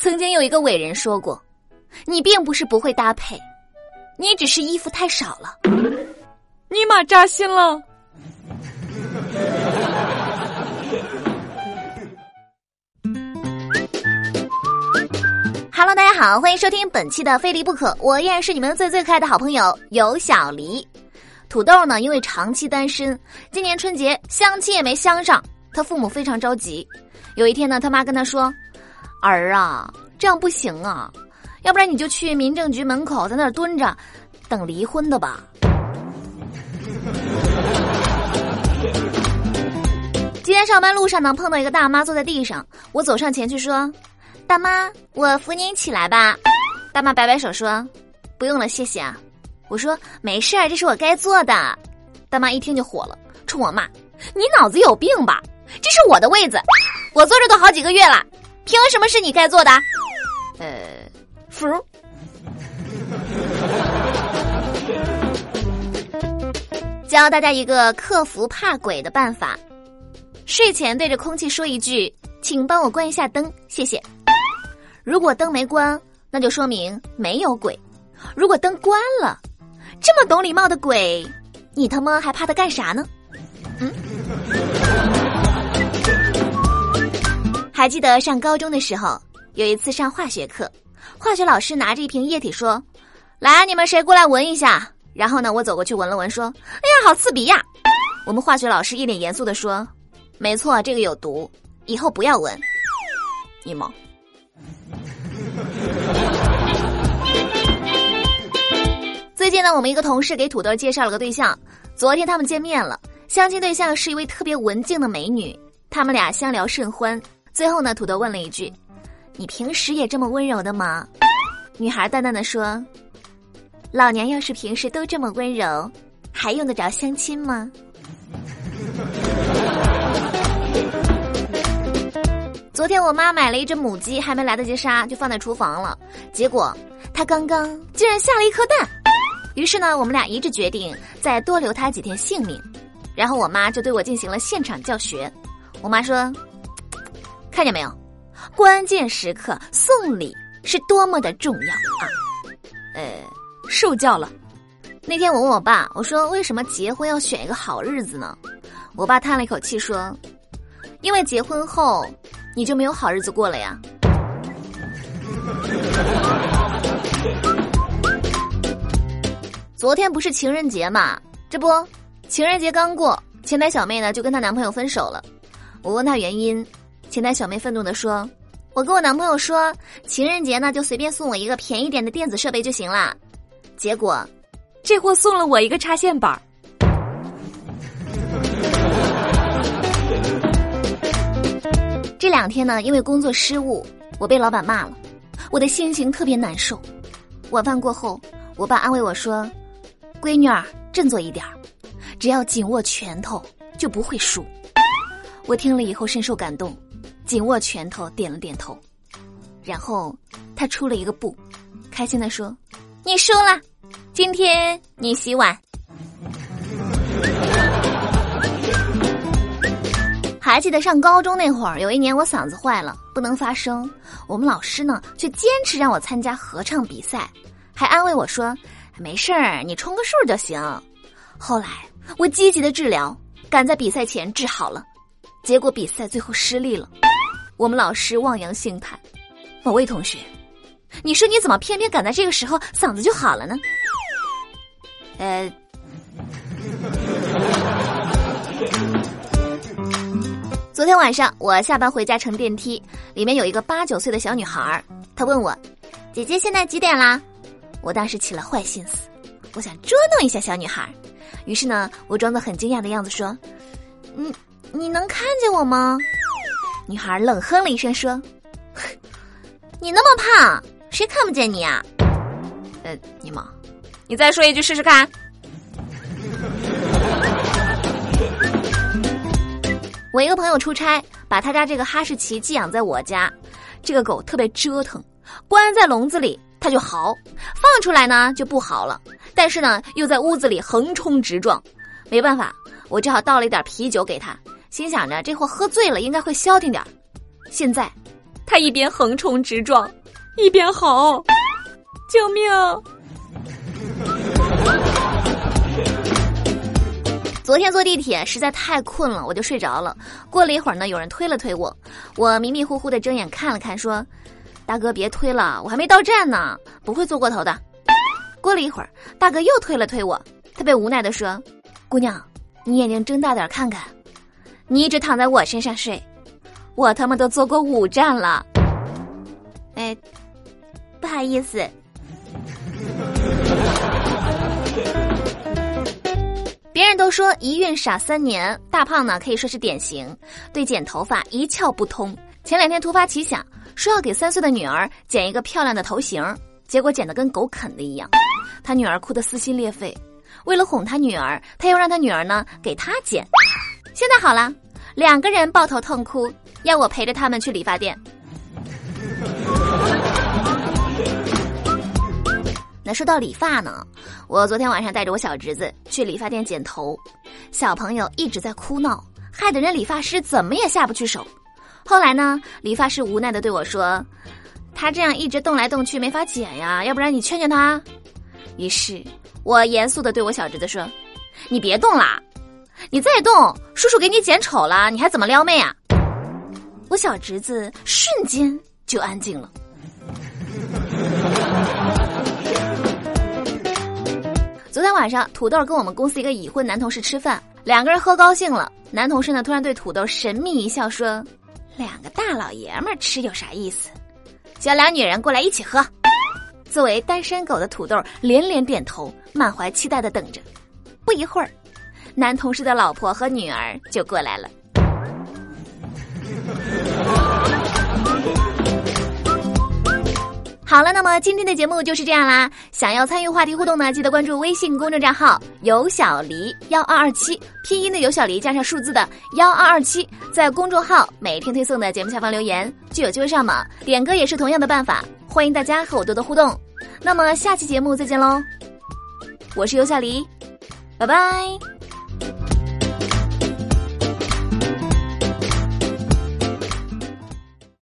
曾经有一个伟人说过：“你并不是不会搭配，你只是衣服太少了。”尼玛扎心了。Hello，大家好，欢迎收听本期的《非离不可》，我依然是你们最最可爱的好朋友有小黎。土豆呢，因为长期单身，今年春节相亲也没相上，他父母非常着急。有一天呢，他妈跟他说：“儿啊，这样不行啊，要不然你就去民政局门口在那儿蹲着，等离婚的吧。”今天上班路上呢，碰到一个大妈坐在地上，我走上前去说。大妈，我扶您起来吧。大妈摆摆手说：“不用了，谢谢啊。”我说：“没事儿，这是我该做的。”大妈一听就火了，冲我骂：“你脑子有病吧？这是我的位子，我坐着都好几个月了，凭什么是你该做的？”呃，服。教大家一个克服怕鬼的办法：睡前对着空气说一句：“请帮我关一下灯，谢谢。”如果灯没关，那就说明没有鬼；如果灯关了，这么懂礼貌的鬼，你他妈还怕他干啥呢？嗯？还记得上高中的时候，有一次上化学课，化学老师拿着一瓶液体说：“来，你们谁过来闻一下？”然后呢，我走过去闻了闻，说：“哎呀，好刺鼻呀！”我们化学老师一脸严肃的说：“没错，这个有毒，以后不要闻。”你毛。最近呢，我们一个同事给土豆介绍了个对象。昨天他们见面了，相亲对象是一位特别文静的美女，他们俩相聊甚欢。最后呢，土豆问了一句：“你平时也这么温柔的吗？”女孩淡淡的说：“老娘要是平时都这么温柔，还用得着相亲吗？”昨天我妈买了一只母鸡，还没来得及杀，就放在厨房了。结果它刚刚竟然下了一颗蛋。于是呢，我们俩一致决定再多留它几天性命。然后我妈就对我进行了现场教学。我妈说：“看见没有，关键时刻送礼是多么的重要啊！”呃，受教了。那天我问我爸，我说：“为什么结婚要选一个好日子呢？”我爸叹了一口气说：“因为结婚后你就没有好日子过了呀。”昨天不是情人节嘛？这不，情人节刚过，前台小妹呢就跟她男朋友分手了。我问她原因，前台小妹愤怒地说：“我跟我男朋友说，情人节呢就随便送我一个便宜点的电子设备就行了。结果，这货送了我一个插线板。”这两天呢，因为工作失误，我被老板骂了，我的心情特别难受。晚饭过后，我爸安慰我说。闺女儿，振作一点儿，只要紧握拳头就不会输。我听了以后深受感动，紧握拳头，点了点头。然后他出了一个布，开心的说：“你输了，今天你洗碗。”还记得上高中那会儿，有一年我嗓子坏了，不能发声，我们老师呢却坚持让我参加合唱比赛，还安慰我说。没事儿，你充个数就行。后来我积极的治疗，赶在比赛前治好了，结果比赛最后失利了。我们老师望洋兴叹：“某位同学，你说你怎么偏偏赶在这个时候嗓子就好了呢？”呃，昨天晚上我下班回家乘电梯，里面有一个八九岁的小女孩，她问我：“姐姐，现在几点啦？”我当时起了坏心思，我想捉弄一下小女孩，于是呢，我装作很惊讶的样子说：“你你能看见我吗？”女孩冷哼了一声说：“你那么胖，谁看不见你啊？”呃，你妈，你再说一句试试看。我一个朋友出差，把他家这个哈士奇寄养在我家，这个狗特别折腾，关在笼子里。它就嚎，放出来呢就不嚎了，但是呢又在屋子里横冲直撞，没办法，我只好倒了一点啤酒给他，心想着这货喝醉了应该会消停点现在，他一边横冲直撞，一边吼：“救命！”昨天坐地铁实在太困了，我就睡着了。过了一会儿呢，有人推了推我，我迷迷糊糊的睁眼看了看，说：“大哥别推了，我还没到站呢，不会坐过头的。”过了一会儿，大哥又推了推我，他被无奈的说：“姑娘，你眼睛睁大点看看，你一直躺在我身上睡，我他妈都坐过五站了。”哎，不好意思。别人都说一孕傻三年，大胖呢可以说是典型，对剪头发一窍不通。前两天突发奇想，说要给三岁的女儿剪一个漂亮的头型，结果剪得跟狗啃的一样，他女儿哭得撕心裂肺。为了哄他女儿，他又让他女儿呢给他剪。现在好了，两个人抱头痛哭，要我陪着他们去理发店。那说到理发呢，我昨天晚上带着我小侄子去理发店剪头，小朋友一直在哭闹，害得人理发师怎么也下不去手。后来呢，理发师无奈的对我说：“他这样一直动来动去，没法剪呀，要不然你劝劝他。”于是，我严肃的对我小侄子说：“你别动啦，你再动，叔叔给你剪丑了，你还怎么撩妹啊？”我小侄子瞬间就安静了。昨天晚上，土豆跟我们公司一个已婚男同事吃饭，两个人喝高兴了。男同事呢，突然对土豆神秘一笑，说：“两个大老爷们吃有啥意思？叫俩女人过来一起喝。”作为单身狗的土豆连连点头，满怀期待的等着。不一会儿，男同事的老婆和女儿就过来了。好了，那么今天的节目就是这样啦。想要参与话题互动呢，记得关注微信公众账号“有小黎幺二二七”，拼音的有小黎加上数字的幺二二七，在公众号每天推送的节目下方留言，就有机会上榜。点歌也是同样的办法，欢迎大家和我多多互动。那么下期节目再见喽，我是有小黎，拜拜。